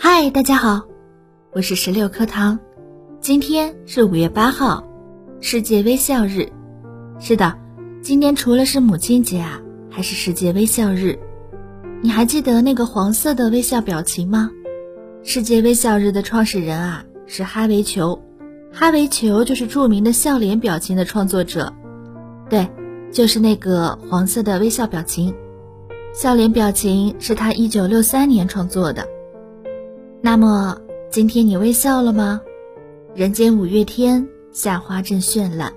嗨，大家好，我是十六课堂。今天是五月八号，世界微笑日。是的，今天除了是母亲节啊，还是世界微笑日。你还记得那个黄色的微笑表情吗？世界微笑日的创始人啊是哈维球，哈维球就是著名的笑脸表情的创作者。对，就是那个黄色的微笑表情。笑脸表情是他一九六三年创作的。那么今天你微笑了吗？人间五月天，夏花正绚烂。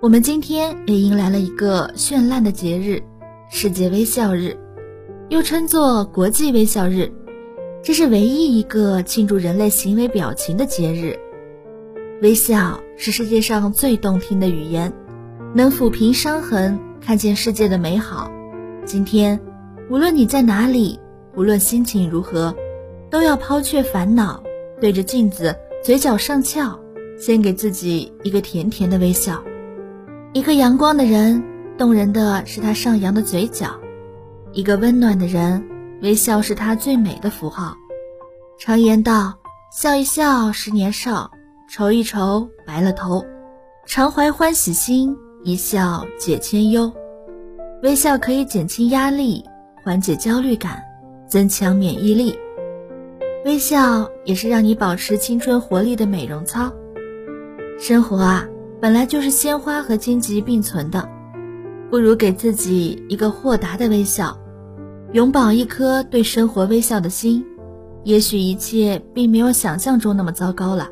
我们今天也迎来了一个绚烂的节日——世界微笑日，又称作国际微笑日。这是唯一一个庆祝人类行为表情的节日。微笑是世界上最动听的语言，能抚平伤痕，看见世界的美好。今天。无论你在哪里，无论心情如何，都要抛却烦恼，对着镜子，嘴角上翘，先给自己一个甜甜的微笑。一个阳光的人，动人的是他上扬的嘴角；一个温暖的人，微笑是他最美的符号。常言道：“笑一笑，十年少；愁一愁，白了头。”常怀欢喜心，一笑解千忧。微笑可以减轻压力。缓解焦虑感，增强免疫力。微笑也是让你保持青春活力的美容操。生活啊，本来就是鲜花和荆棘并存的，不如给自己一个豁达的微笑，永葆一颗对生活微笑的心。也许一切并没有想象中那么糟糕了。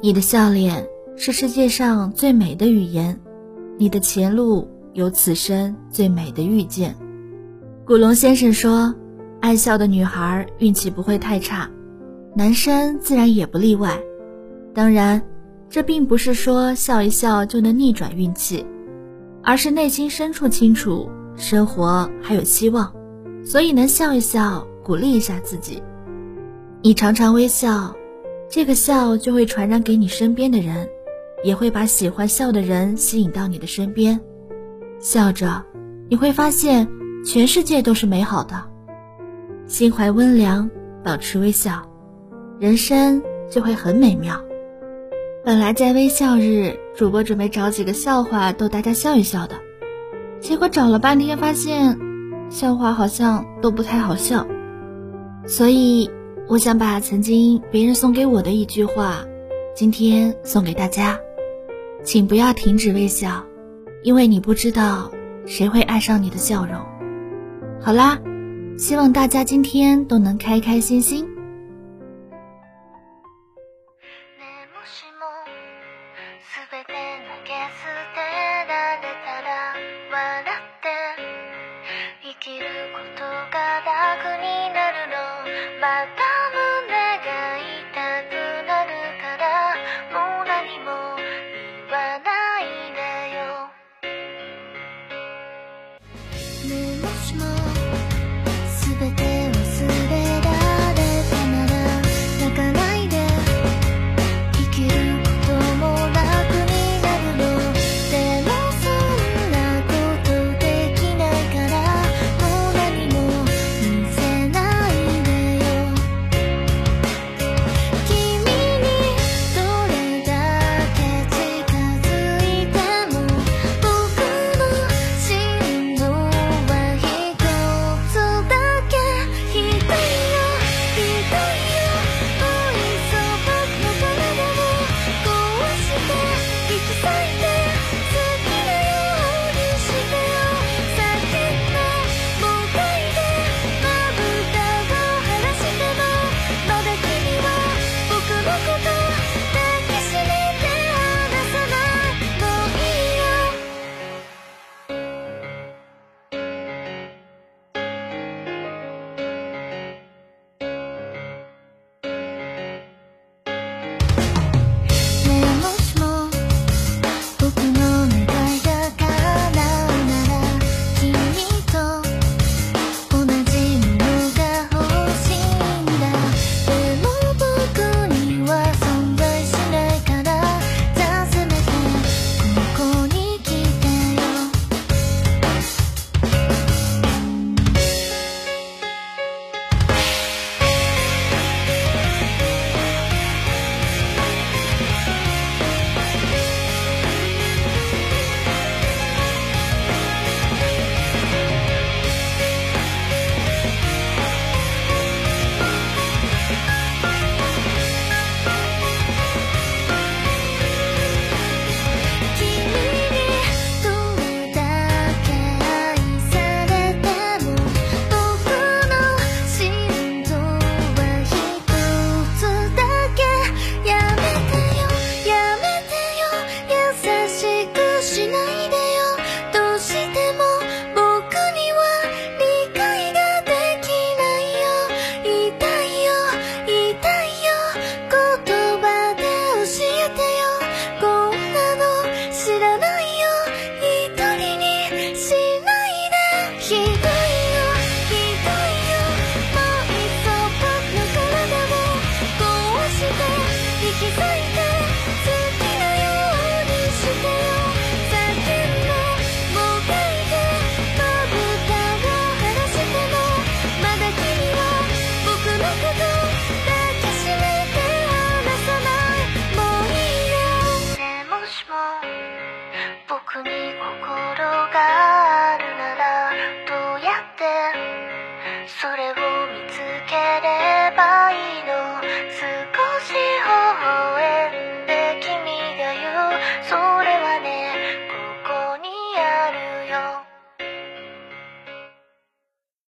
你的笑脸是世界上最美的语言，你的前路有此生最美的遇见。古龙先生说：“爱笑的女孩运气不会太差，男生自然也不例外。当然，这并不是说笑一笑就能逆转运气，而是内心深处清楚生活还有希望，所以能笑一笑，鼓励一下自己。你常常微笑，这个笑就会传染给你身边的人，也会把喜欢笑的人吸引到你的身边。笑着，你会发现。”全世界都是美好的，心怀温良，保持微笑，人生就会很美妙。本来在微笑日，主播准备找几个笑话逗大家笑一笑的，结果找了半天，发现笑话好像都不太好笑，所以我想把曾经别人送给我的一句话，今天送给大家，请不要停止微笑，因为你不知道谁会爱上你的笑容。好啦，希望大家今天都能开开心心。